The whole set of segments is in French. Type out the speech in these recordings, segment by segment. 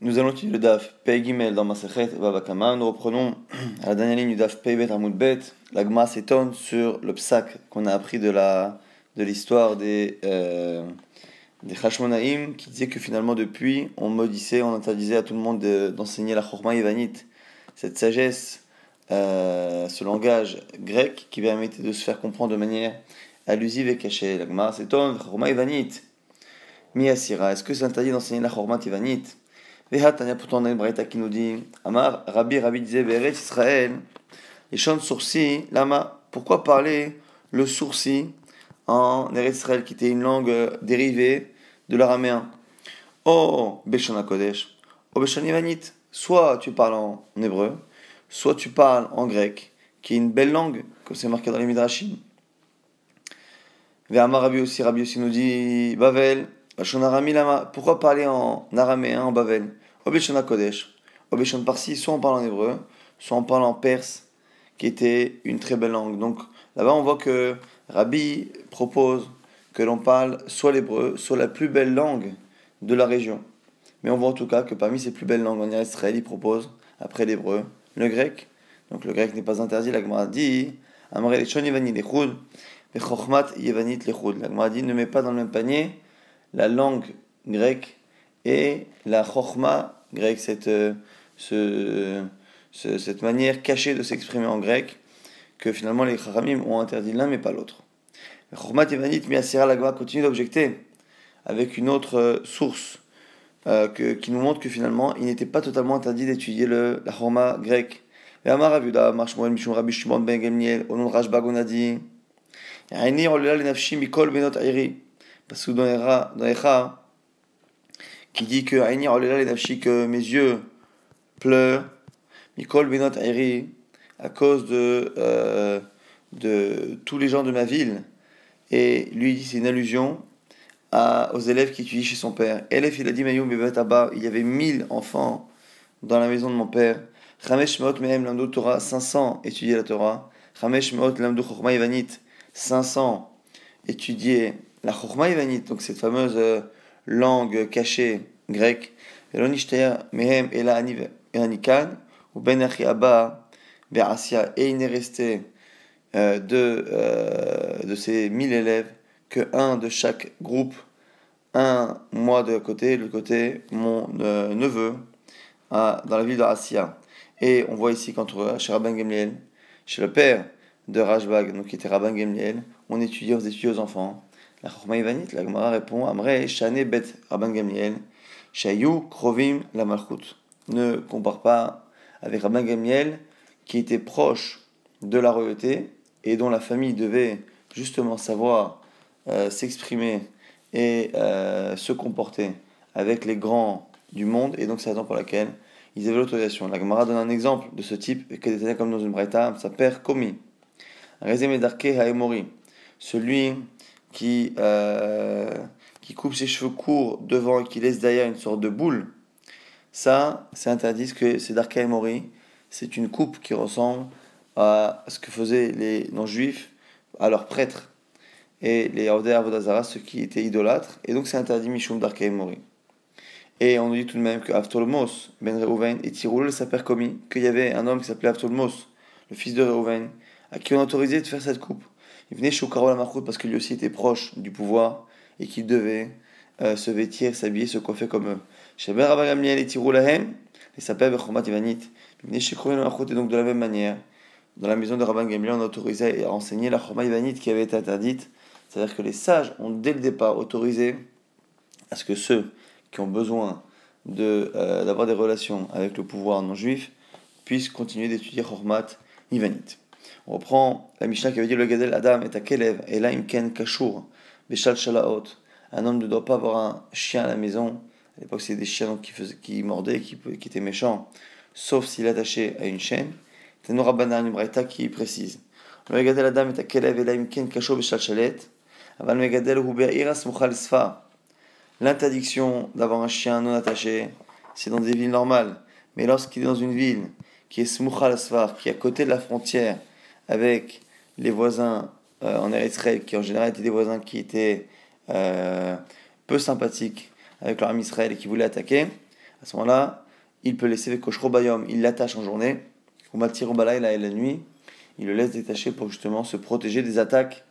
Nous allons utiliser le DAF Gimel dans Masechet Babakama. Nous reprenons à la dernière ligne du DAF Pei Bet Hamoud Bet. La Gma s'étonne sur le psak qu'on a appris de la de l'histoire des euh, des Hashmonaïm qui disait que finalement depuis on maudissait, on interdisait à tout le monde d'enseigner la Chorma Ivanite, cette sagesse, euh, ce langage grec qui permettait de se faire comprendre de manière allusive et cachée. La Gma s'étonne, Chorma Ivanite. Miyasira, est-ce que c'est interdit d'enseigner la Chorma Ivanite Vehatania, pourtant, on a qui nous dit Amar, Rabbi, Rabbi disait Beret Israël, les chants de sourcils, Lama, pourquoi parler le sourcil en Eretz Israël, qui était une langue dérivée de l'araméen? Oh, Beshana Kodesh, oh, Ivanit, soit tu parles en hébreu, soit tu parles en grec, qui est une belle langue, comme c'est marqué dans les Midrashim. Ve'amar Rabbi aussi, Rabbi aussi nous dit Bavel, pourquoi parler en araméen, en Bavel? Obeshana Kodesh. Obeshana Parsi, soit on parle en hébreu, soit on parle en perse, qui était une très belle langue. Donc là-bas, on voit que Rabbi propose que l'on parle soit l'hébreu, soit la plus belle langue de la région. Mais on voit en tout cas que parmi ces plus belles langues en Israël, il propose, après l'hébreu, le grec. Donc le grec n'est pas interdit, la Gemara dit La Gemara dit ne met pas dans le même panier la langue grecque et la chorma grecque, cette, euh, ce, cette manière cachée de s'exprimer en grec, que finalement les chachamim ont interdit l'un mais pas l'autre. Chorma Tivanit, Miasira Lagma continue d'objecter avec une autre euh, source euh, que, qui nous montre que finalement il n'était pas totalement interdit d'étudier le, la chorma grecque. Et Amar Avuda, Marshmoel Mishum Rabbi Shimon Ben nom de Rajbag, on a dit Aini Olila Lenafshi Mikol Benot Airi parce que dans les qui dit les que mes yeux pleurent, Mikol Benot Airi, à cause de, euh, de tous les gens de ma ville. Et lui, dit c'est une allusion à, aux élèves qui étudient chez son père. Elef, il a dit il y avait 1000 enfants dans la maison de mon père. Meot Mehem Torah, 500 étudiaient la Torah. Lamdo Chochma Ivanit, 500 étudiaient la Chochma Ivanit, donc cette fameuse euh, langue cachée ou Ben et il n'est resté euh, de, euh, de ces mille élèves que un de chaque groupe, un moi de côté, le côté mon neveu, dans la ville de Et on voit ici qu'entre chez Rabban Gamliel, chez le père de Rajbag, donc qui était Rabban Gamliel, on étudiait, on étudiait aux enfants. La Chorma Ivanite, la Gemara répond Amre Shane Bet Rabban Gamliel, Shayu Krovim la. Ne compare pas avec Rabban Gamliel qui était proche de la royauté et dont la famille devait justement savoir euh, s'exprimer et euh, se comporter avec les grands du monde, et donc c'est la raison pour laquelle ils avaient l'autorisation. La Gemara donne un exemple de ce type, qui est comme dans une braïta, sa père Komi. Rezemedarke Haemori, celui qui, euh, qui coupe ses cheveux courts devant et qui laisse derrière une sorte de boule, ça, c'est interdit, que c'est d'Arka Mori. C'est une coupe qui ressemble à ce que faisaient les non-juifs à leurs prêtres et les Yahudé Avodazara, ceux qui étaient idolâtres. Et donc, c'est interdit Mishum d'Arka. Et on nous dit tout de même que Aftolmos, Ben Reuven et Tiroul s'appellent commis, qu'il y avait un homme qui s'appelait Aftolmos, le fils de Reuven, à qui on autorisait de faire cette coupe. Il venait chez Karol Amarkout parce que lui aussi était proche du pouvoir et qu'il devait euh, se vêtir, s'habiller, se coiffer comme eux. Et il s'appelle Bechomat Ivanit. Et donc de la même manière, dans la maison de Rabban Gamliel, on autorisait à enseigner la Choma Ivanit qui avait été interdite. C'est-à-dire que les sages ont dès le départ autorisé à ce que ceux qui ont besoin euh, d'avoir des relations avec le pouvoir non juif puissent continuer d'étudier Chormat Ivanit. On reprend la Mishnah qui avait dit le Gadel Adam est à Kelev, et là Imken Kashur, Beshal Shalaot. Un homme ne doit pas avoir un chien à la maison. À l'époque, c'était des chiens qui, qui mordaient, qui, étaient méchants, sauf s'il est attaché à une chaîne. C'est une Rabbanan, Braïta qui précise. Est à Kelev, Beshal Shalet. Megadel Iras Mukhal Sfa. L'interdiction d'avoir un chien non attaché, c'est dans des villes normales. Mais lorsqu'il est dans une ville qui est Smukhal Sfar, qui est à côté de la frontière, avec les voisins en Israël, qui en général étaient des voisins qui étaient euh, peu sympathiques avec leur ami Israël et qui voulaient attaquer, À ce moment-là, il peut laisser le koshrobayom, il l'attache en journée, ou et la nuit, il le laisse détacher pour justement se protéger des attaques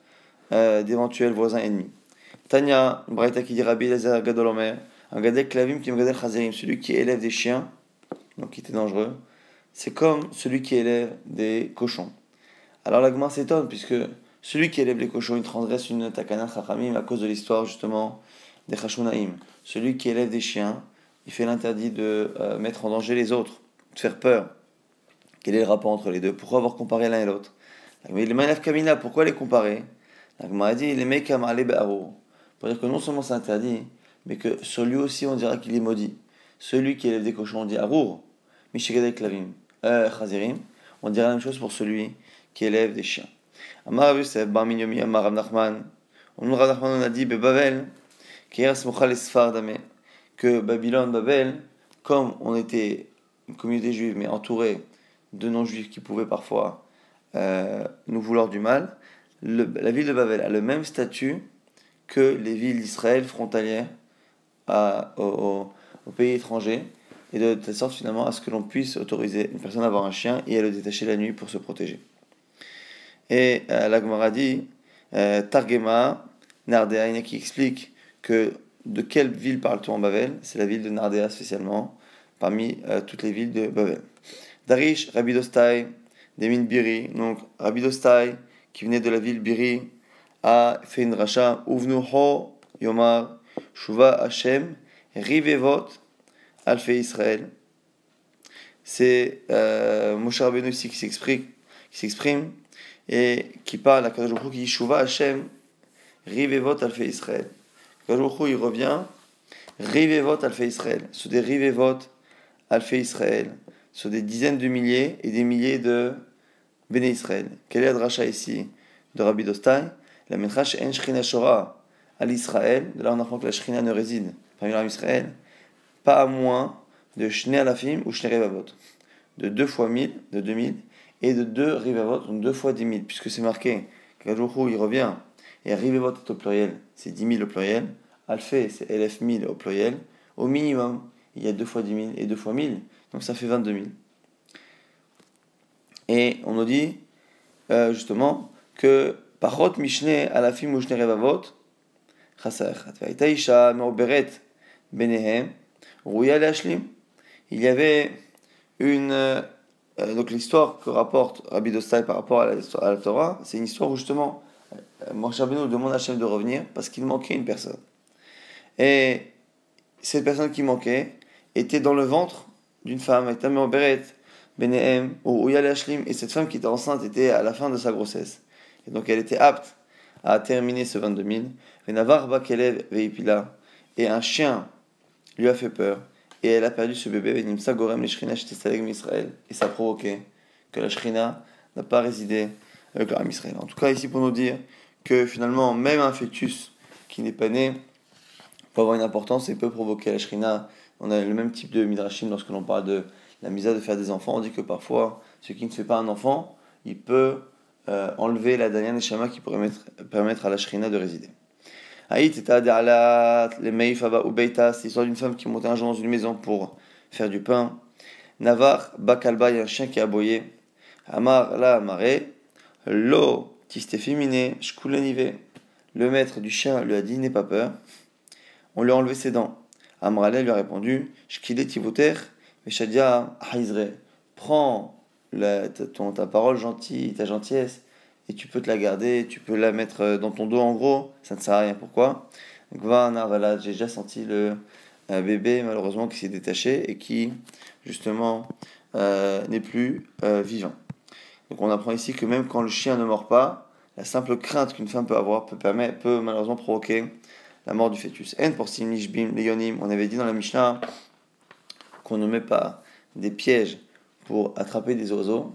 euh, d'éventuels voisins ennemis. Tanya, Braïta qui dit Rabbi Gadolomer, un gadel klavim qui gadel celui qui élève des chiens, donc qui était dangereux, c'est comme celui qui élève des cochons. Alors l'agma s'étonne, puisque celui qui élève les cochons, il transgresse une takana chachamim à cause de l'histoire justement des chashunaim. Celui qui élève des chiens, il fait l'interdit de euh, mettre en danger les autres, de faire peur. Quel est le rapport entre les deux? Pourquoi avoir comparé l'un et l'autre? Mais les kamina, pourquoi les comparer? L'agma a dit les mekam Pour dire que non seulement c'est interdit, mais que sur lui aussi on dira qu'il est maudit. Celui qui élève des cochons, on dit arour, mishigadek klavim, euh, chazirim. On dira la même chose pour celui qui élève des chiens. Amar Yosef, Bar Minyomi, Amar Rav Nachman. On Nachman, on a dit, Babel, que Babylone, Babel, comme on était une communauté juive, mais entourée de non-juifs qui pouvaient parfois euh, nous vouloir du mal, la ville de Babel a le même statut que les villes d'Israël frontalières au, pays étranger, et de telle sorte finalement à ce que l'on puisse autoriser une personne à avoir un chien et à le détacher la nuit pour se protéger. Et euh, la dit, euh, Targema, Nardea, qui explique que de quelle ville parle-t-on en Babel? C'est la ville de Nardea spécialement, parmi euh, toutes les villes de Babel. Darish, Rabbi Dostai, Demin Biri, donc Rabbi Dostai, qui venait de la ville Biri, a fait une racha, Uvnu Ho Yomar, Shuva Hashem, Rivevot, Alfe Israël. C'est euh, Moshe Rabbeinu ici qui s'exprime, et qui parle à Kadosh qui dit Hashem, Rivevot Alfe Israël. Kadosh il revient, Rivevot Alfe Israël, sur des Rivevot Alfe Israël, sur des dizaines de milliers et des milliers de Béné Israël. Quelle est la dracha ici de Rabbi Dostai? La Metrash En Shrina Shora à l'Israël, de là on apprend que la Shrina ne réside parmi l'Arab Israël, pas à moins de Shnei Alafim ou Shnei Revavot, de deux fois mille, de 2000, et de deux Rivavot, donc deux fois dix mille, puisque c'est marqué, il revient, et Rivavot est au pluriel, c'est dix mille au pluriel, Alphé c'est LF mille au pluriel, au minimum, il y a deux fois dix mille et deux fois mille, donc ça fait 22 000. Et on nous dit euh, justement que Pachot Mishne il y avait une. Euh, donc l'histoire que rapporte Rabbi Dostai par rapport à la, Torah, c'est une histoire où justement euh, Moshe Rabbeinu demande à Hachem de revenir parce qu'il manquait une personne. Et cette personne qui manquait était dans le ventre d'une femme, Beret, Benehem, ou et cette femme qui était enceinte était à la fin de sa grossesse. Et donc elle était apte à terminer ce 22 000. Et un chien lui a fait peur. Et elle a perdu ce bébé. Et ça a provoqué que la Shrina n'a pas résidé avec l'âme Israël. En tout cas, ici pour nous dire que finalement, même un fœtus qui n'est pas né peut avoir une importance et peut provoquer la Shrina. On a le même type de midrashim lorsque l'on parle de la misa de faire des enfants. On dit que parfois, ce qui ne fait pas un enfant, il peut euh, enlever la dernière neshama qui pourrait permettre à la shrina de résider. L'histoire d'une femme qui montait un jour dans une maison pour faire du pain. Navar, bakalba, il y a un chien qui a aboyé. Amar, la marée. Lo, tiste féminin, shkulenive. Le maître du chien lui a dit N'aie pas peur. On lui a enlevé ses dents. Amrale lui a répondu Shkile tivoter, Meshadia haizre. Prends la, ton, ta parole gentille, ta gentillesse, et tu peux te la garder, tu peux la mettre euh, dans ton dos en gros, ça ne sert à rien. Pourquoi? Voilà, j'ai déjà senti le bébé malheureusement qui s'est détaché et qui justement euh, n'est plus euh, vivant. Donc on apprend ici que même quand le chien ne mord pas, la simple crainte qu'une femme peut avoir peut, permettre, peut malheureusement provoquer la mort du fœtus. En pour on avait dit dans la Mishnah qu'on ne met pas des pièges pour attraper des oiseaux,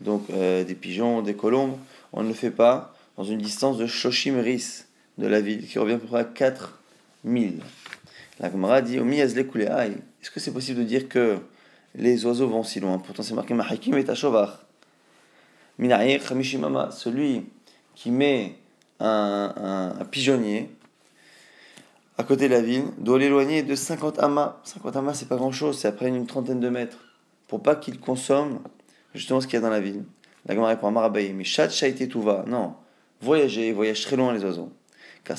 donc euh, des pigeons, des colombes, on ne le fait pas dans une distance de Shoshim de la ville, qui revient à peu près à 4000. La Gemara dit Est-ce que c'est possible de dire que les oiseaux vont si loin? Pourtant, c'est marqué Mahakim et Tashovar. Celui qui met un, pigeonnier à côté de la ville, doit l'éloigner de 50 amas. 50 amas, c'est pas grand chose, c'est après une trentaine de mètres. Pour pas qu'il consomme justement ce qu'il y a dans la ville. La Gemara répond à mais chat tout va. Non, voyager, voyage très loin les oiseaux. Car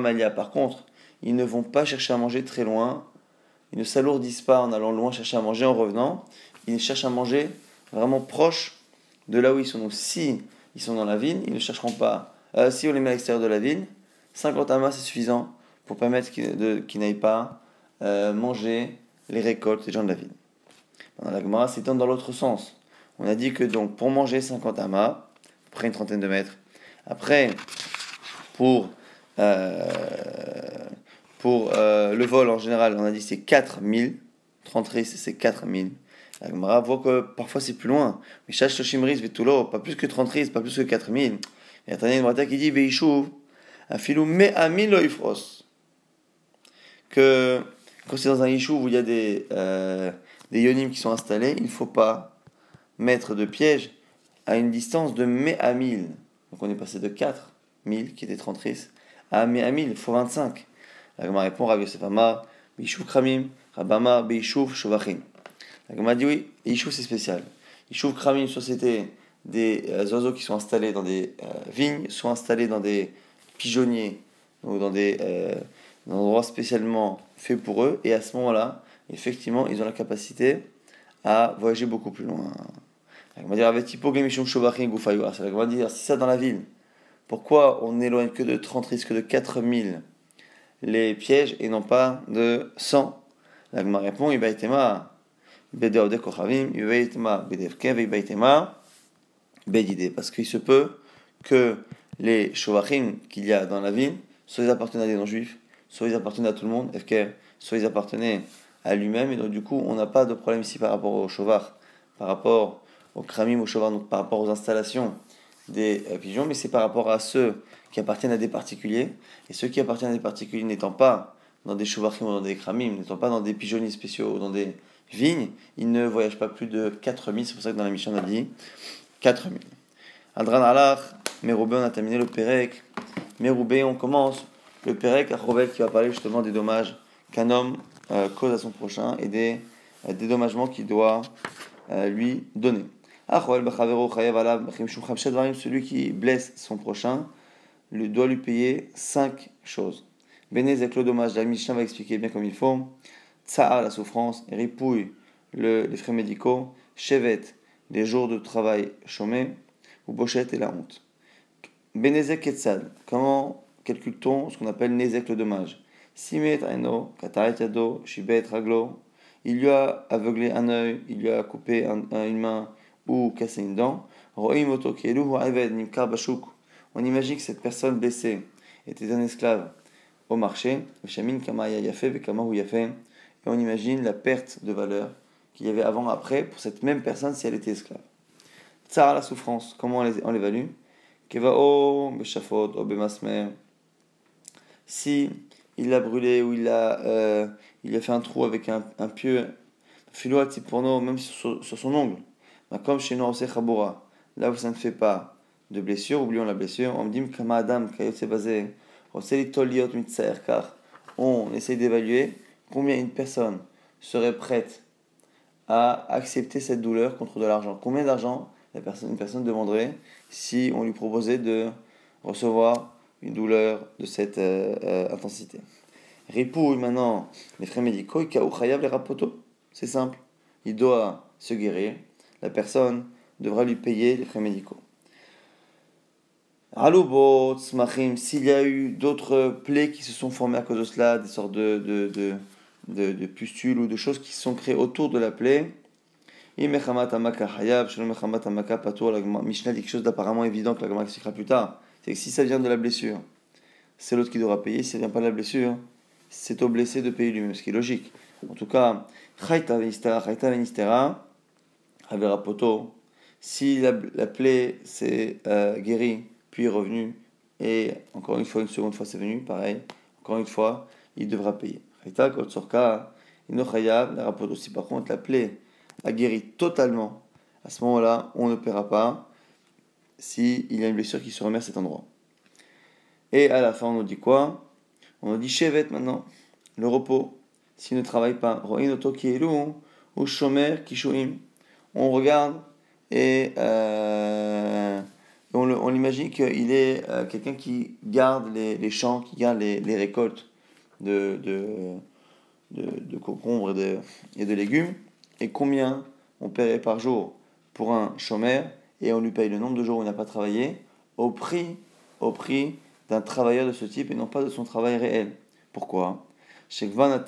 malia. Par contre, ils ne vont pas chercher à manger très loin. Ils ne s'alourdissent pas en allant loin chercher à manger en revenant. Ils cherchent à manger vraiment proche de là où ils sont. Donc si ils sont dans la ville, ils ne chercheront pas. Euh, si on les met à l'extérieur de la ville, 50 amas c'est suffisant pour permettre qu'ils n'aillent pas euh, manger les récoltes des gens de la ville. La Gemara s'étend dans l'autre sens. On a dit que donc pour manger 50 amas, après une trentaine de mètres, après pour, euh, pour euh, le vol en général, on a dit c'est 4000, 30 c'est 4000. La Gemara voit que parfois c'est plus loin. Mais chaque Vetulo, pas plus que 30 ris, pas plus que 4000. Il y a un qui dit Veishuv, un filou me amil loifros que quand c'est dans un yishuv où il y a des, euh, des yonim qui sont installés, il ne faut pas mettre de piège à une distance de me à 1000. Donc on est passé de 4 1000 qui était 30 à me à 1000, il faut 25. La Gemara répond Rav Yosef Amar, Beishuv Kramim, Rabama, Beishuv Shovachim. La Gemara dit oui, Yishuv c'est spécial. Yishuv Kramim, soit c'était des euh, oiseaux qui sont installés dans des euh, vignes, soit installés dans des pigeonniers ou dans des un endroit spécialement fait pour eux, et à ce moment-là, effectivement, ils ont la capacité à voyager beaucoup plus loin. On va dire, va dire, si ça dans la ville, pourquoi on n'éloigne que de 30 risques de 4000 les pièges et non pas de 100 La Gemara répond, parce qu'il se peut que les Shovachim qu'il y a dans la ville, soit ils appartiennent à des non-juifs, soit ils appartenaient à tout le monde, soit ils appartenaient à lui-même, et donc du coup, on n'a pas de problème ici par rapport au chauvard, par rapport au kramim, au chauvard, donc par rapport aux installations des euh, pigeons, mais c'est par rapport à ceux qui appartiennent à des particuliers, et ceux qui appartiennent à des particuliers n'étant pas dans des chauvards ou dans des kramim, n'étant pas dans des pigeonniers spéciaux ou dans des vignes, ils ne voyagent pas plus de 4000, c'est pour ça que dans la mission on a dit 4000. Adran Allah, Meroubé, on a terminé le Pérec. Meroubé, on commence le Pérec Rovel qui va parler justement des dommages qu'un homme euh, cause à son prochain et des euh, dédommagements qu'il doit euh, lui donner. Celui qui blesse son prochain lui, doit lui payer cinq choses. Bénézek le dommage, la Mishnah va expliquer bien comme il faut. Tsa'a la souffrance, ripouille le, les frais médicaux, chevet les jours de travail chômés, ou bochette et la honte. Bénézek Ketzad, comment calcule-t-on ce qu'on appelle Nezek le dommage? Simet Aino, Kataret Yado, Shibet Raglo, il lui a aveuglé un œil, il lui a coupé une main ou cassé une dent. On imagine que cette personne blessée était un esclave au marché. Et on imagine la perte de valeur qu'il y avait avant après pour cette même personne si elle était esclave. Tsar la souffrance, comment on l'évalue? Si il l'a brûlé ou il a, euh, il a fait un trou avec un, un pieu, même sur, son ongle, comme chez nous, là où ça ne fait pas de blessure, oublions la blessure, on me dit Adam, basé, on essaie d'évaluer combien une personne serait prête à accepter cette douleur contre de l'argent. Combien d'argent une personne demanderait si on lui proposait de recevoir une douleur de cette euh, euh, intensité. Ripouille maintenant les frais médicaux, les rapoto. C'est simple. Il doit se guérir. La personne devra lui payer les frais médicaux. Alubot, smachim, s'il y a eu d'autres plaies qui se sont formées à cause de cela, des sortes de, de, de, de, pustules ou de choses qui se sont créées autour de la plaie, Mishnah dit quelque chose d'apparemment évident que la Gemara expliquera plus tard c'est que si ça vient de la blessure, c'est l'autre qui devra payer. Si ça vient pas de la blessure, c'est au blessé de payer lui-même, ce qui est logique. En tout cas, si la, la plaie s'est euh, guérie, puis revenue, et encore une fois, une seconde fois c'est venu, pareil, encore une fois, il devra payer. Si par contre la plaie a guéri totalement, à ce moment-là, on ne paiera pas s'il y a une blessure qui se remet à cet endroit. Et à la fin, on nous dit quoi? On dit Shevet maintenant, le repos, s'il ne travaille pas. ou Shomer Kishoim. On regarde et euh, on l'imagine qu'il est euh, quelqu'un qui garde les, champs, qui garde les, récoltes de, de, de, concombres et de, légumes. Et combien on paierait par jour pour un chômeur et on lui paye le nombre de jours où il n'a pas travaillé au prix, au prix d'un travailleur de ce type et non pas de son travail réel. Pourquoi? C'est parce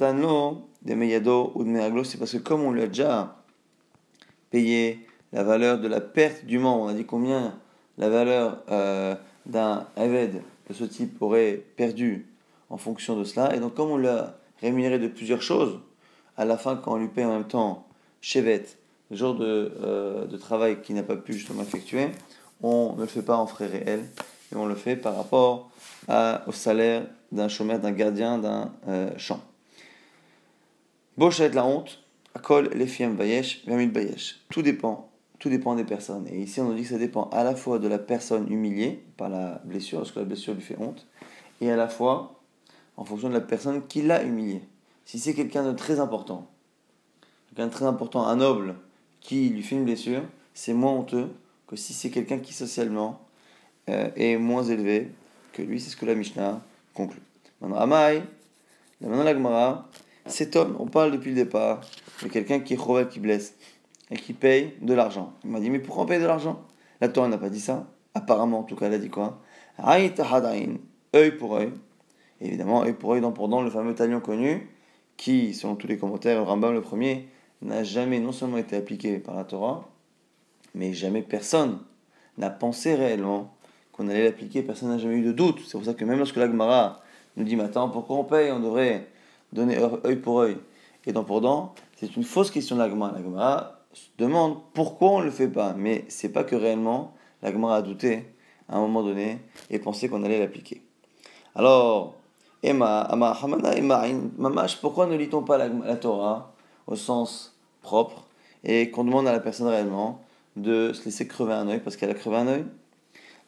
que comme on lui a déjà payé la valeur de la perte du membre, on a dit combien la valeur euh, d'un Aved de ce type aurait perdu en fonction de cela, et donc comme on l'a rémunéré de plusieurs choses, à la fin quand on lui paye en même temps Chevet, le genre de, euh, de travail qu'il n'a pas pu justement effectuer, on ne le fait pas en frais réels, et on le fait par rapport au salaire d'un chômeur, d'un gardien d'un euh, champ. Bochet la honte, Akol les fiem bayesh, bayesh. Tout dépend, tout dépend des personnes. Et ici on nous dit que ça dépend à la fois de la personne humiliée par la blessure, parce que la blessure lui fait honte, et à la fois en fonction de la personne qui l'a humilié. Si c'est quelqu'un de très important, quelqu'un de très important, un noble, qui lui fait une blessure, c'est moins honteux que si c'est quelqu'un qui socialement euh, est moins élevé que lui. C'est ce que la Mishnah conclut. Maintenant, Amai, maintenant la Gemara, cet homme, on parle depuis le départ de quelqu'un qui est qui blesse et qui paye de l'argent. Il m'a dit, mais pourquoi on paye de l'argent? La Torah n'a pas dit ça. Apparemment, en tout cas, elle a dit quoi? Œil pour œil. Évidemment, œil pour œil, dent pour dent, le fameux talion connu, qui, selon tous les commentaires, Rambam le premier, n'a jamais non seulement été appliqué par la Torah, mais jamais personne n'a pensé réellement qu'on allait l'appliquer, personne n'a jamais eu de doute. C'est pour ça que même lorsque l'Agmara nous dit maintenant pourquoi on paye, on devrait donner œil pour œil et dent pour dent, c'est une fausse question de l'Agmara. L'Agmara demande pourquoi on ne le fait pas, mais c'est pas que réellement l'Agmara a douté à un moment donné et pensé qu'on allait l'appliquer. Alors, Emma, Emma, Mamash, pourquoi ne lit-on pas la, Torah au sens propre et qu'on demande à la personne réellement de se laisser crever un œil parce qu'elle a crevé un œil?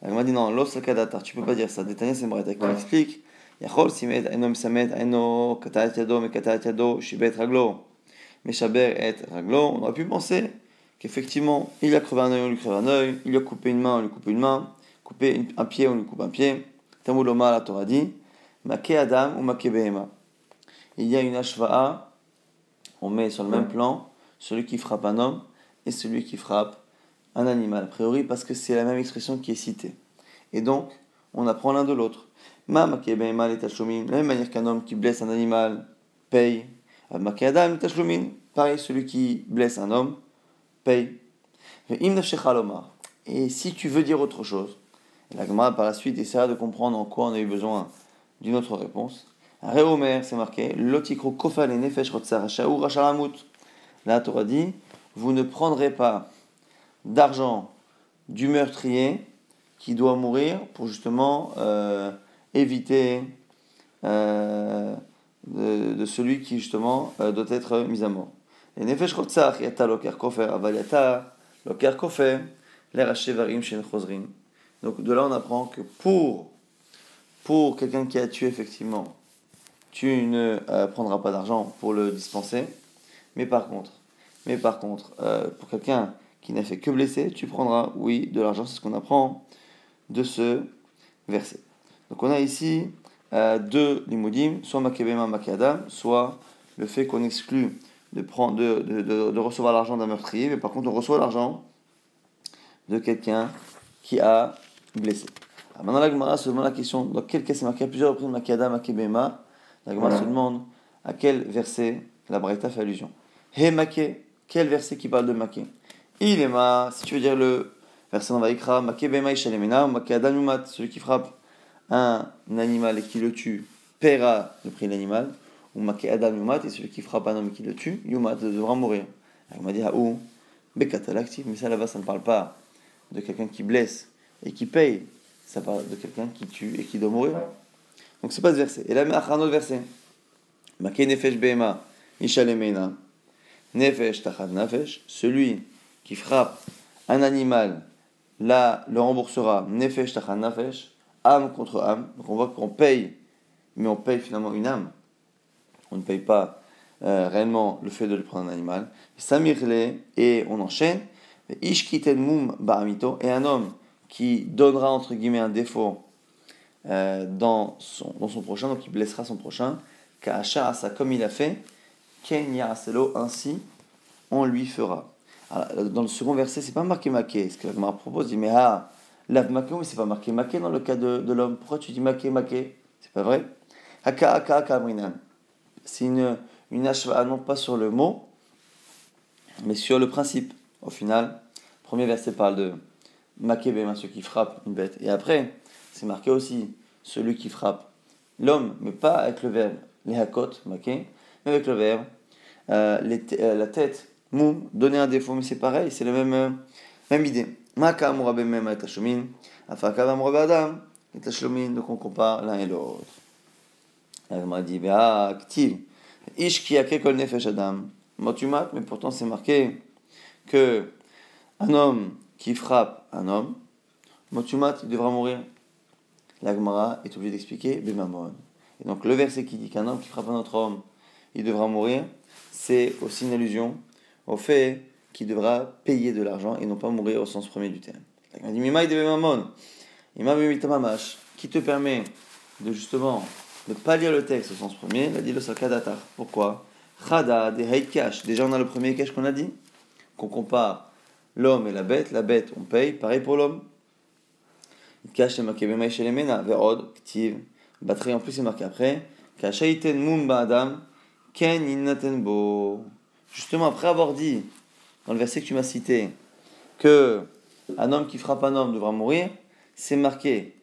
Elle m'a dit non, l'os tu peux pas dire ça. Détaillé, c'est Marita qui m'explique. יכול סימד אינו מסמד אינו קטע את ידו מקטע את ידו שיבה את רגלו משבר את רגלו on aurait pu penser qu'effectivement il a crevé un œil on lui crève un œil il a coupé une main on lui coupe une main coupé un pied on lui coupe un pied Tamou Loma la Torah dit Make Adam ou Make Behema il y a une ashva'a on met sur le même plan celui qui frappe un homme et celui qui frappe un animal, a priori parce que c'est la même expression qui est citée. Et donc, on apprend l'un de l'autre. Ma de la même manière qu'un homme qui blesse un animal paye. Pareil, celui qui blesse un homme paye. Et si tu veux dire autre chose, la Gemara par la suite essaiera de comprendre en quoi on a eu besoin d'une autre réponse. Réomer, c'est marqué, Lotikro kofal nefesh la Torah dit Vous ne prendrez pas d'argent du meurtrier qui doit mourir pour justement euh, éviter euh, de, celui qui justement euh, doit être mis à mort. Et nefesh yata loker kofer loker kofer l'erachevarim shen. Donc de là on apprend que pour pour quelqu'un qui a tué effectivement, tu ne prendras pas d'argent pour le dispenser. Mais par contre, mais par contre, euh, pour quelqu'un qui n'a fait que blesser, tu prendras, oui, de l'argent. C'est ce qu'on apprend de ce verset. Donc on a ici euh, deux limoudim, soit makebema makadam, soit le fait qu'on exclut de, prendre, de, de, de, recevoir l'argent d'un meurtrier, mais par contre on reçoit l'argent de quelqu'un qui a blessé. Alors maintenant la Gemara se demande la question, dans quel cas c'est marqué à plusieurs reprises makadam, makebema, la Gemara se demande à quel verset la Braïta fait allusion. He make, quel verset qui parle de make? Il est ma, si tu veux dire le verset dans Vaikra, make bema ishalemena, yumat, celui qui frappe un animal et qui le tue paiera le prix de l'animal, ou make adam yumat, et celui qui frappe un homme et qui le tue, yumat devra mourir. Il m'a dit, ah où Bekatalaktif, mais ça là-bas, ça ne parle pas de quelqu'un qui blesse et qui paye, ça parle de quelqu'un qui tue et qui doit mourir. Donc c'est pas ce verset. Et là, un autre verset. Make nefesh bema ishalemena. Nefesh tachad nefesh, celui qui frappe un animal, là, le remboursera Nefesh tachad nefesh, âme contre âme. Donc on voit qu'on paye mais on paye finalement une âme. On ne paye pas euh, réellement le fait de le prendre un animal. Samirle, et on enchaîne. Ishkiten mum baramito, et un homme qui donnera entre guillemets un défaut euh, dans, son, dans son prochain, donc il blessera son prochain. Ka'asha comme il a fait, Ken ainsi on lui fera. dans le second verset, c'est pas marqué maké. Ce que la propose, dit mais ah, lav maké, mais c'est pas marqué maké dans le cas de, de l'homme. Pourquoi tu dis maké maké? C'est pas vrai? Haka haka C'est une, une non pas sur le mot, mais sur le principe. Au final, premier verset parle de maké bema, ceux qui frappent une bête. Et après, c'est marqué aussi celui qui frappe l'homme, mais pas avec le verbe les hakot, maké, mais avec le verbe euh, euh, la tête mou, donner un défaut, mais c'est pareil, c'est la même, euh, même idée. Maka même avec la afaka adam, et la donc on compare l'un et l'autre. m'a dit, nefesh adam, motumat, mais pourtant c'est marqué que un homme qui frappe un homme, motumat, il devra mourir. L'agmara est obligé d'expliquer, bemamon. Et donc le verset qui dit qu'un homme qui frappe un autre homme, il devra mourir, c'est aussi une allusion au fait qu'il devra payer de l'argent et non pas mourir au sens premier du terme. Qui te permet de justement ne pas lire le texte au sens premier, il a dit le sakadatar. Pourquoi? Déjà, on a le premier cash qu'on a dit, qu'on compare l'homme et la bête. La bête, on paye. Pareil pour l'homme. Cash, c'est marqué chez les mena. Verod, ktiv. Batterie en plus, c'est marqué après. Kashaiten mumba adam. Ken inatenbo. Justement, après avoir dit, dans le verset que tu m'as cité, que un homme qui frappe un homme devra mourir, c'est marqué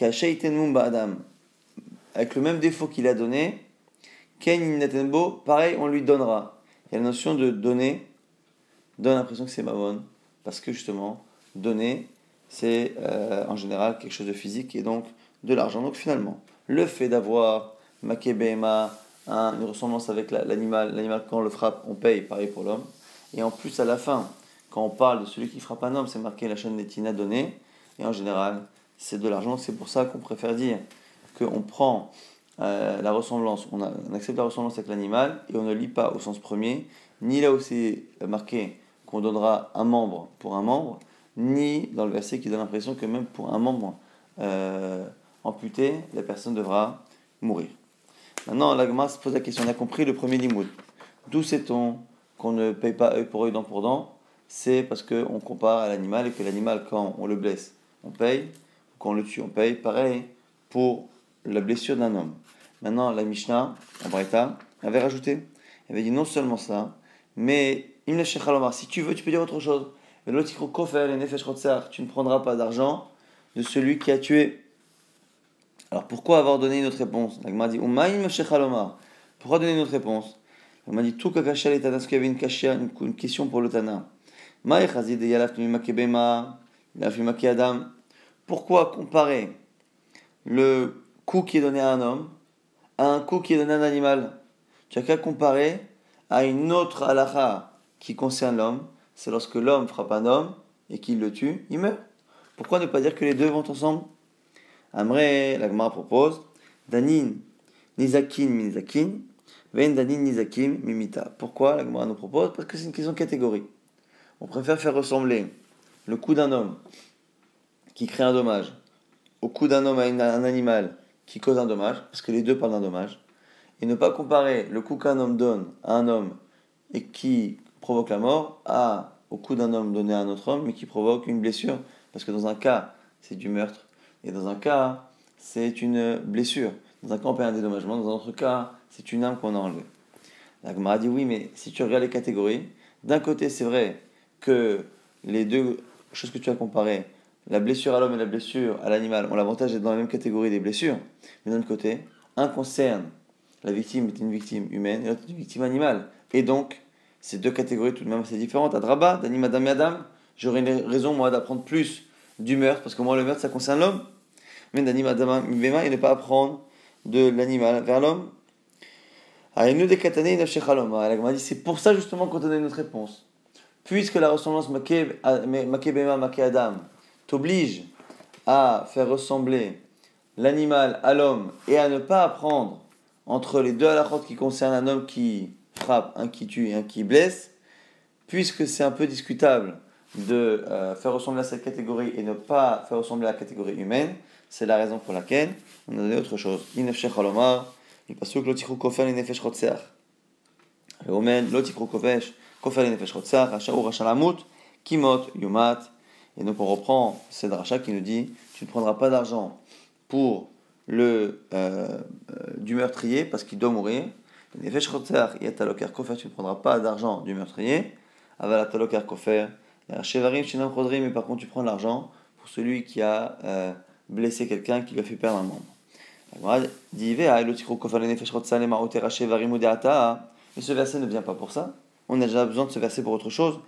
Adam, avec le même défaut qu'il a donné, Ken pareil, on lui donnera. Il y a la notion de donner, donne l'impression que c'est Mamon, parce que justement, donner, c'est euh, en général quelque chose de physique et donc de l'argent. Donc finalement, le fait d'avoir Makebema, une ressemblance avec l'animal. L'animal, quand on le frappe, on paye, pareil pour l'homme. Et en plus, à la fin, quand on parle de celui qui frappe un homme, c'est marqué la chaîne d'Etina donnée. Et en général, c'est de l'argent. C'est pour ça qu'on préfère dire qu'on prend euh, la ressemblance, on, accepte la ressemblance avec l'animal et on ne lit pas au sens premier, ni là où c'est marqué qu'on donnera un membre pour un membre, ni dans le verset qui donne l'impression que même pour un membre euh, amputé, la personne devra mourir. Maintenant, l'agma se pose la question. On a compris le premier limoud. D'où sait-on qu'on ne paye pas œil pour œil, dent pour dent C'est parce qu'on compare à l'animal et que l'animal, quand on le blesse, on paye. Quand on le tue, on paye. Pareil pour la blessure d'un homme. Maintenant, la Mishnah, en Breta, avait rajouté. Elle avait dit non seulement ça, mais si tu veux, tu peux dire autre chose. Tu ne prendras pas d'argent de celui qui a tué. Alors pourquoi avoir donné une autre réponse? Pourquoi donner une autre réponse? M'a dit tout kakashel et parce qu'il y avait une, une question pour le Tana. Pourquoi comparer le coup qui est donné à un homme à un coup qui est donné à un animal? Tu as qu'à comparer à une autre halakha qui concerne l'homme. C'est lorsque l'homme frappe un homme et qu'il le tue, il meurt. Pourquoi ne pas dire que les deux vont ensemble? Amré, la propose Danin Nizakin Danin Nizakim Mimita. Pourquoi la Gemara nous propose? Parce que c'est une question de catégorie. On préfère faire ressembler le coup d'un homme qui crée un dommage au coup d'un homme à un animal qui cause un dommage, parce que les deux parlent d'un dommage, et ne pas comparer le coup qu'un homme donne à un homme et qui provoque la mort à, au coup d'un homme donné à un autre homme mais qui provoque une blessure. Parce que dans un cas, c'est du meurtre, et dans un cas, c'est une blessure. Dans un cas, on paye un dédommagement. Dans un autre cas, c'est une âme qu'on a enlevée. La Gemara dit oui, mais si tu regardes les catégories, d'un côté, c'est vrai que les deux choses que tu as comparées, la blessure à l'homme et la blessure à l'animal, ont l'avantage d'être dans la même catégorie des blessures. Mais d'un autre côté, un concerne la victime est une victime humaine et l'autre une victime animale. Et donc, ces deux catégories tout de même assez différentes. À Draba, d'Anim Adam et Adam, j'aurais une raison, moi, d'apprendre plus du meurtre, parce que moi, le meurtre, ça concerne l'homme. Mais d'Anim Adam et ne pas apprendre de l'animal vers l'homme. C'est pour ça justement qu'on donne notre réponse. Puisque la ressemblance Makebema Make Adam t'oblige à faire ressembler l'animal à l'homme et à ne pas apprendre entre les deux halakhot qui concernent un homme qui frappe, un qui tue et un qui blesse, puisque c'est un peu discutable de euh, faire ressembler à cette catégorie et ne pas faire ressembler à la catégorie humaine, c'est la raison pour laquelle on a donné autre chose. Il passe que l'otikrou kofer les nefesh rotseach. Omen, l'otikrou kofer les nefesh rotseach, ashaou rashalamut, kimot, yumat. Et donc on reprend cette rachat qui nous dit tu ne prendras pas d'argent pour le euh, du meurtrier parce qu'il doit mourir. Nefesh rotseach, yataloker kofer, tu ne prendras pas d'argent du meurtrier. Avalataloker kofer, chevarim shinam chodrim, mais par contre tu prends l'argent pour celui qui a euh, blessé quelqu'un, qui lui a fait perdre un membre. Et ce verset ne vient pas pour ça. On a déjà besoin de ce verset pour autre chose.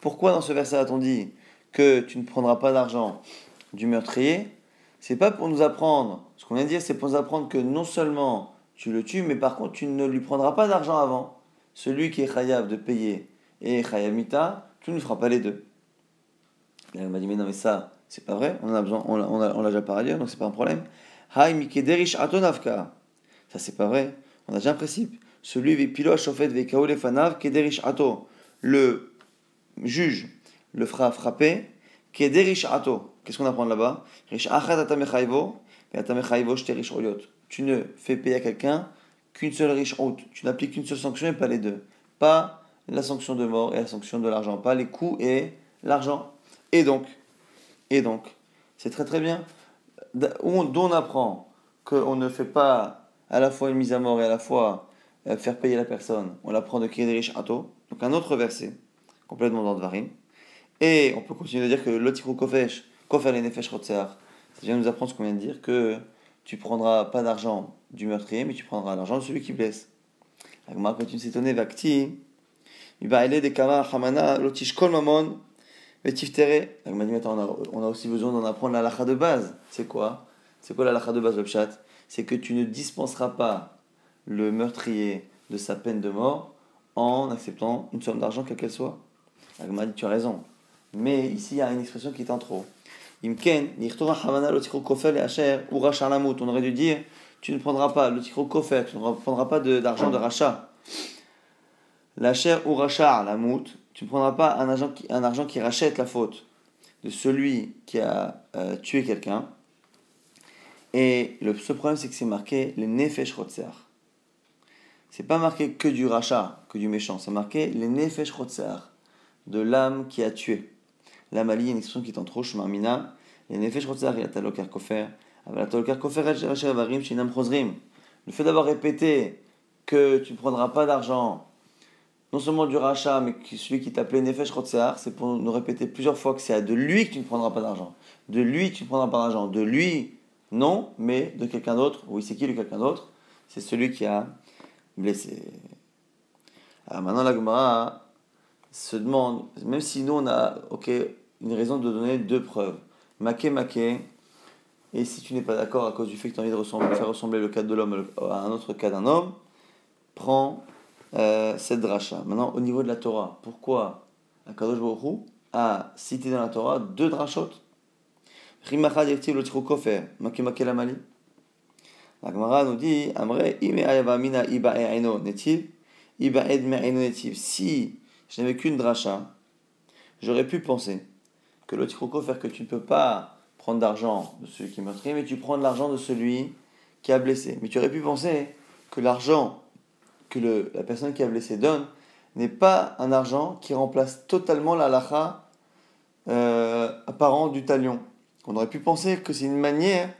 Pourquoi dans ce verset a-t-on dit que tu ne prendras pas d'argent du meurtrier? C'est pas pour nous apprendre, ce qu'on vient de dire, c'est pour nous apprendre que non seulement tu le tues, mais par contre tu ne lui prendras pas d'argent avant. Celui qui est chayav de payer et Chayamita, tu ne feras pas les deux. Et elle m'a dit, mais non, mais ça, c'est pas vrai, on a besoin, on l'a, on déjà par ailleurs, donc c'est pas un problème. Hai mikederish atonavka. Ça, c'est pas vrai, on a déjà un principe. Celui vepilo shofet vekao lefanav kederish ato. Le juge le fera frapper, kederish ato. Qu'est-ce qu'on apprend là-bas? Rish achat atamechaivo, et atamechaivo shterish oyot. Tu ne fais payer à quelqu'un qu'une seule riche haute. Tu n'appliques qu'une seule sanction et pas les deux. Pas la sanction de mort et la sanction de l'argent, pas les coûts et l'argent. Et donc, et donc, c'est très très bien. D'où on apprend qu'on ne fait pas à la fois une mise à mort et à la fois euh, faire payer la personne. On l'apprend de Kedrish Ato, donc un autre verset, complètement dans Dvarim. Et on peut continuer de dire que l'otikrou kofesh, kofer les nefesh ça vient nous apprendre ce qu'on vient de dire, que tu prendras pas d'argent du meurtrier, mais tu prendras l'argent de celui qui blesse. Continue s'étonner, Vakti, on a, on a aussi besoin d'en apprendre la lacha de base. C'est quoi? C'est quoi la lacha de base, le chat C'est que tu ne dispenseras pas le meurtrier de sa peine de mort en acceptant une somme d'argent, quelle qu'elle soit. Agma dit, tu as raison. Mais ici, il y a une expression qui est en trop. Imken, on aurait dû dire, tu ne prendras pas le tikro kofer, tu ne prendras pas d'argent de rachat la chair ou rachar, la moute, tu ne prendras pas un argent, qui, un argent qui rachète la faute de celui qui a euh, tué quelqu'un. Et le, ce problème, c'est que c'est marqué les nefesh rotser. C'est pas marqué que du rachat, que du méchant, c'est marqué les nefesh rotser, de l'âme qui a tué. La malie, une expression qui est en trop, mina, les nefesh rotser, il y a talokar kofer, le fait d'avoir répété que tu ne prendras pas d'argent non seulement du rachat, mais celui qui t'appelait Nefesh Rotsear, c'est pour nous répéter plusieurs fois que c'est à de lui que tu ne prendras pas d'argent. De lui, tu ne prendras pas d'argent. De lui, non, mais de quelqu'un d'autre. Oui, c'est qui le quelqu'un d'autre? C'est celui qui a blessé. Alors maintenant, la Gemara se demande, même si nous on a ok, une raison de donner deux preuves. Maké, maké. Et si tu n'es pas d'accord à cause du fait que tu as envie de faire ressembler le cas de l'homme à un autre cas d'un homme, prends euh, cette dracha. Maintenant, au niveau de la Torah, pourquoi Akadosh Baruch a cité dans la Torah deux drachot la Gemara nous dit. Si je n'avais qu'une dracha, j'aurais pu penser que le kofer, que tu ne peux pas prendre d'argent de celui qui est meurtrier, mais tu prends de l'argent de celui qui a blessé. Mais tu aurais pu penser que l'argent que le, la personne qui a blessé donne n'est pas un argent qui remplace totalement la lacha euh, apparent du talion. On aurait pu penser que c'est une manière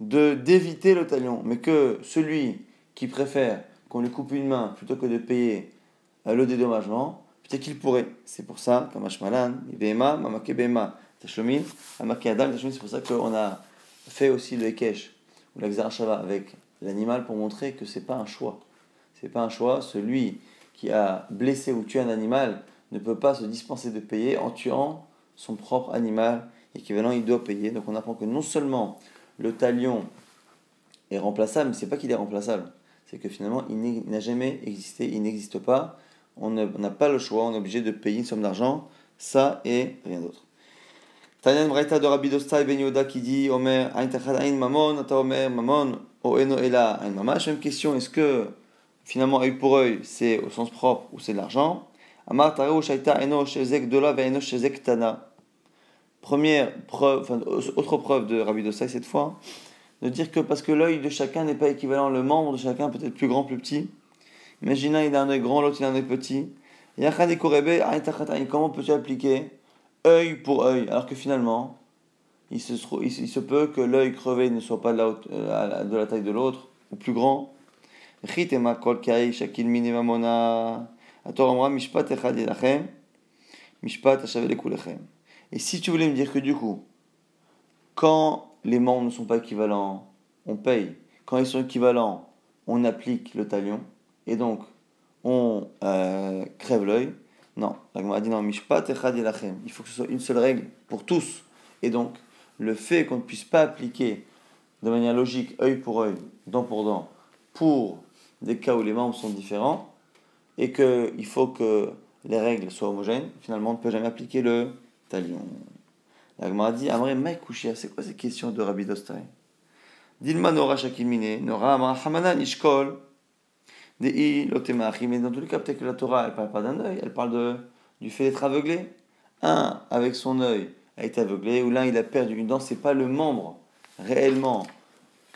de d'éviter le talion, mais que celui qui préfère qu'on lui coupe une main plutôt que de payer euh, le dédommagement, peut-être qu'il pourrait. C'est pour ça, c'est pour ça qu'on a fait aussi le Ekech, ou l'Exarachava avec l'animal pour montrer que c'est pas un choix c'est pas un choix. Celui qui a blessé ou tué un animal ne peut pas se dispenser de payer en tuant son propre animal équivalent, il doit payer. Donc on apprend que non seulement le talion est remplaçable, mais c'est pas qu'il est remplaçable, c'est que finalement il n'a jamais existé, il n'existe pas. On n'a pas le choix, on est obligé de payer une somme d'argent ça et rien d'autre. De Ben qui dit Omer, Ata Omer. Même question, est-ce que finalement œil pour œil c'est au sens propre ou c'est de l'argent. Première preuve, enfin, autre preuve de Rabbi Dostai cette fois, de dire que parce que l'œil de chacun n'est pas équivalent, le membre de chacun peut être plus grand, plus petit. Imaginez, il a un œil grand, l'autre il a un œil petit. Comment peux-tu appliquer œil pour œil, alors que finalement, il se, il, se peut que l'œil crevé ne soit pas de la, euh, de la taille de l'autre, ou plus grand. Et si tu voulais me dire que du coup, quand les membres ne sont pas équivalents, on paye. Quand ils sont équivalents, on applique le talion. Et donc, on euh, crève l'œil. Non, la dit non, mishpat Il faut que ce soit une seule règle pour tous. Et donc, le fait qu'on ne puisse pas appliquer de manière logique, œil pour œil, dent pour dent, pour des cas où les membres sont différents, et qu'il faut que les règles soient homogènes, finalement, on ne peut jamais appliquer le talion. La Gemara dit Amre Maïkouchia, c'est quoi ces questions de Rabbi Dostai Dilma Nora Shakimine, Nora Amra Hamana Nishkol, mais dans tous les cas, peut-être que la Torah, elle parle pas d'un œil, elle parle de, du fait d'être aveuglé. Un, avec son œil, a été aveuglé, ou l'un, il a perdu une dent, c'est pas le membre réellement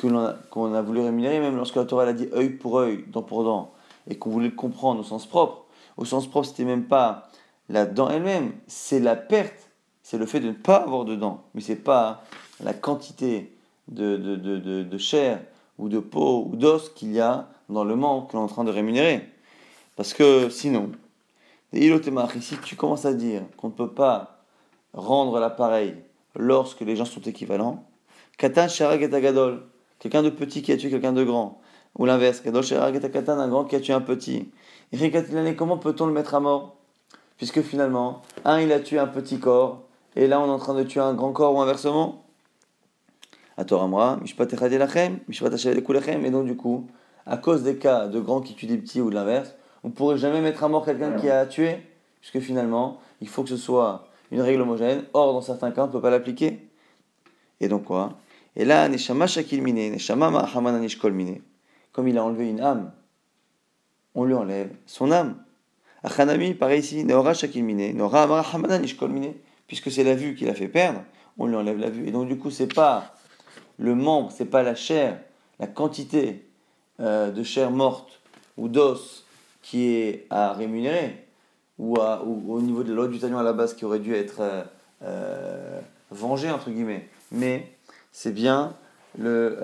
qu'on a, voulu rémunérer, même lorsque la Torah a dit œil pour œil, dent pour dent, et qu'on voulait le comprendre au sens propre. Au sens propre, c'était même pas la dent elle-même, c'est la perte, c'est le fait de ne pas avoir de dents, mais c'est pas la quantité de, de, de, de chair ou de peau ou d'os qu'il y a dans le manque que l'on est en train de rémunérer. Parce que sinon, si tu commences à dire qu'on ne peut pas rendre l'appareil lorsque les gens sont équivalents, Katan Gadol, quelqu'un de petit qui a tué quelqu'un de grand, ou l'inverse, Katan, un grand qui a tué un petit. Comment peut-on le mettre à mort? Puisque finalement, un il a tué un petit corps, et là on est en train de tuer un grand corps ou inversement. Et donc du coup, à cause des cas de grands qui tuent des petits ou de l'inverse, on ne pourrait jamais mettre à mort quelqu'un qui a tué, puisque finalement, il faut que ce soit une règle homogène. Or, dans certains cas, on ne peut pas l'appliquer. Et donc quoi? Et là, Neshama Shakil Neshama Nishkol Mine, comme il a enlevé une âme, on lui enlève son âme. Achanami, pareil ici, Neora Shakil Mine, Neora Hamana Nishkol Mine, puisque c'est la vue qui l'a fait perdre, on lui enlève la vue. Et donc, du coup, c'est pas le membre, c'est pas la chair, la quantité euh, de chair morte ou d'os qui est à rémunérer, ou, au niveau de l'eau du talion à la base qui aurait dû être euh, euh, vengé, entre guillemets. Mais c'est bien le,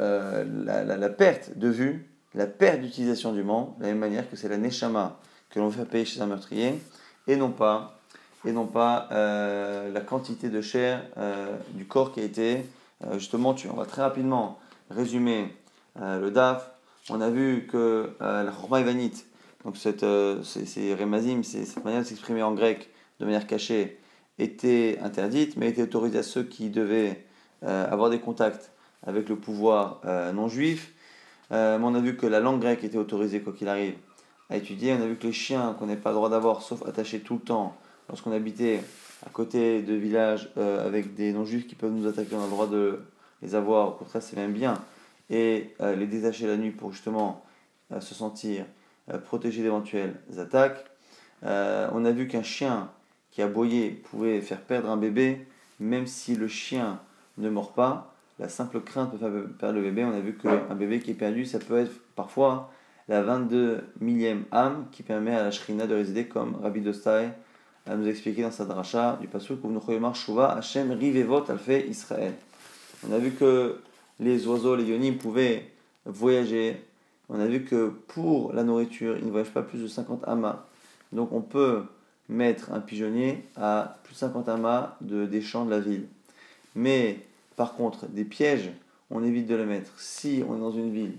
la, perte de vue, la perte d'utilisation du membre, de la même manière que c'est la neshama que l'on fait payer chez un meurtrier, et non pas, et non pas la quantité de chair du corps qui a été justement tué. On va très rapidement résumer le DAF on a vu que euh, la Chorma Ivanite, donc cette, euh, c'est Remazim, cette manière de s'exprimer en grec de manière cachée, était interdite, mais était autorisée à ceux qui devaient euh, avoir des contacts avec le pouvoir non juif. on a vu que la langue grecque était autorisée, quoi qu'il arrive, à étudier. On a vu que les chiens qu'on n'avait pas le droit d'avoir, sauf attachés tout le temps, lorsqu'on habitait à côté de villages avec des non-juifs qui peuvent nous attaquer, on a le droit de les avoir. Au contraire, c'est même bien et euh, les détacher la nuit pour justement euh, se sentir euh, protégé d'éventuelles attaques. on a vu qu'un chien qui a boyé pouvait faire perdre un bébé, même si le chien ne mord pas. La simple crainte peut faire perdre le bébé. On a vu qu'un bébé qui est perdu, ça peut être parfois la 22 millième âme qui permet à la shrina de résider comme Rabbi Dostai a nous expliqué dans sa dracha du pasuk Shuva Hashem Rivevot Alfe Israël. On a vu que les oiseaux, les yonim pouvaient voyager. On a vu que pour la nourriture, ils ne voyagent pas plus de 50 amas. Donc on peut mettre un pigeonnier à plus de 50 amas de, des champs de la ville. Mais par contre, des pièges, on évite de les mettre. Si on est dans une ville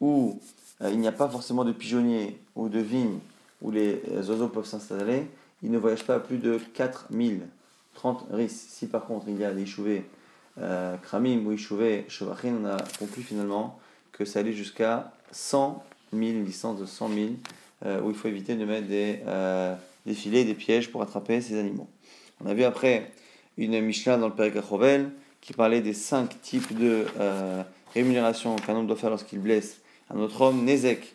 où euh, il n'y a pas forcément de pigeonniers ou de vignes où les oiseaux peuvent s'installer, ils ne voyagent pas à plus de 4000, 30 risques. Si par contre il y a des chouvées euh, Kramim ou Ishouvé Shovachin, on a conclu finalement que ça allait jusqu'à 100 000, une licence de 100 000, euh, où il faut éviter de mettre des, euh, filets, des pièges pour attraper ces animaux. On a vu après une Mishnah dans le Père qui parlait des cinq types de euh, rémunération qu'un homme doit faire lorsqu'il blesse un autre homme. Nezek,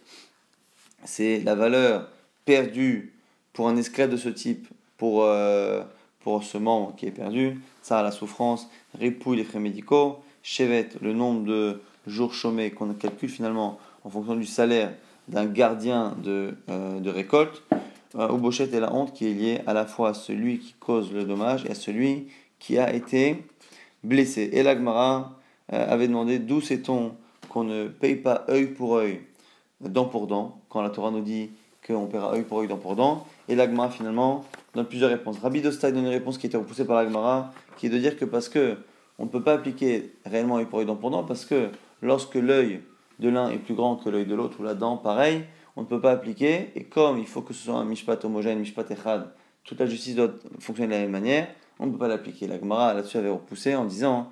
c'est la valeur perdue pour un esclave de ce type, pour, euh, pour ce membre qui est perdu. Ça, la souffrance, ripouille les frais médicaux. Chevet, le nombre de jours chômés qu'on calcule finalement en fonction du salaire d'un gardien de, euh, de récolte. Euh, Bochette est la honte qui est liée à la fois à celui qui cause le dommage et à celui qui a été blessé. Et l'Agmara euh, avait demandé d'où sait-on qu'on ne paye pas œil pour œil, dent pour dent, quand la Torah nous dit qu'on paiera œil pour œil, dent pour dent. Et l'Agmara finalement donne plusieurs réponses. Rabbi Dostai donne une réponse qui était repoussée par l'Agmara, qui est de dire que parce que on ne peut pas appliquer réellement œil pour œil, dent pour dent, parce que lorsque l'œil de l'un est plus grand que l'œil de l'autre, ou la dent, pareil, on ne peut pas appliquer. Et comme il faut que ce soit un mishpat homogène, mishpat echad, toute la justice doit fonctionner de la même manière, on ne peut pas l'appliquer. La Gemara là-dessus avait repoussé en disant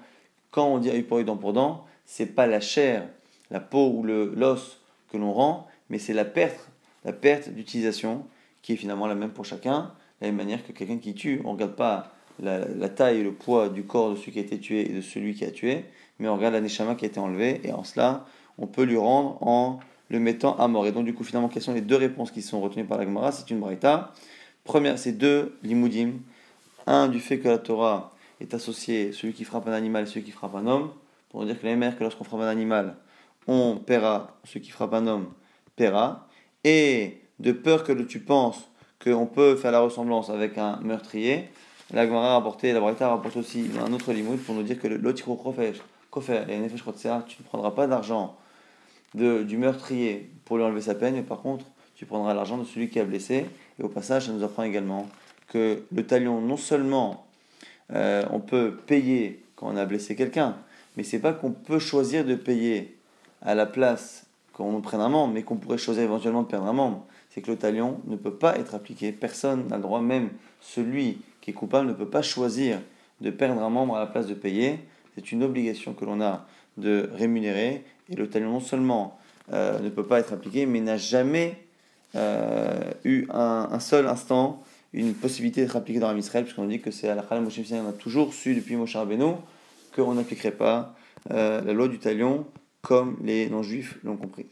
quand on dit œil pour œil, dent pour dent, c'est pas la chair, la peau ou le l'os que l'on rend, mais c'est la perte, la perte d'utilisation qui est finalement la même pour chacun, de la même manière que quelqu'un qui tue. On regarde pas la, taille et le poids du corps de celui qui a été tué et de celui qui a tué, mais on regarde la neshama qui a été enlevée, et en cela, on peut lui rendre en le mettant à mort. Et donc, du coup, finalement, quelles sont les deux réponses qui sont retenues par la Gemara? C'est une braïta. Première, c'est deux limoudim. Un, du fait que la Torah est associée celui qui frappe un animal et celui qui frappe un homme. Pour dire que la même que lorsqu'on frappe un animal, on paiera, celui qui frappe un homme paiera. Et de peur que tu penses qu'on peut faire la ressemblance avec un meurtrier, la Gemara a rapporté, la Braïta rapporte aussi un autre limoudim pour nous dire que l'autre et tu ne prendras pas d'argent du meurtrier pour lui enlever sa peine, mais par contre, tu prendras l'argent de celui qui a blessé. Et au passage, ça nous apprend également que le talion, non seulement euh, on peut payer quand on a blessé quelqu'un, mais c'est pas qu'on peut choisir de payer à la place qu'on nous prenne un membre, mais qu'on pourrait choisir éventuellement de perdre un membre. C'est que le talion ne peut pas être appliqué. Personne n'a le droit, même celui qui est coupable ne peut pas choisir de perdre un membre à la place de payer. C'est une obligation que l'on a de rémunérer. Et le talion non seulement euh, ne peut pas être appliqué, mais n'a jamais euh, eu un, seul instant une possibilité d'être appliqué dans la Israël, puisqu'on dit que c'est à la Moshe on a toujours su depuis Moshe Rabbeinu qu'on n'appliquerait pas euh, la loi du talion comme les non-juifs l'ont compris.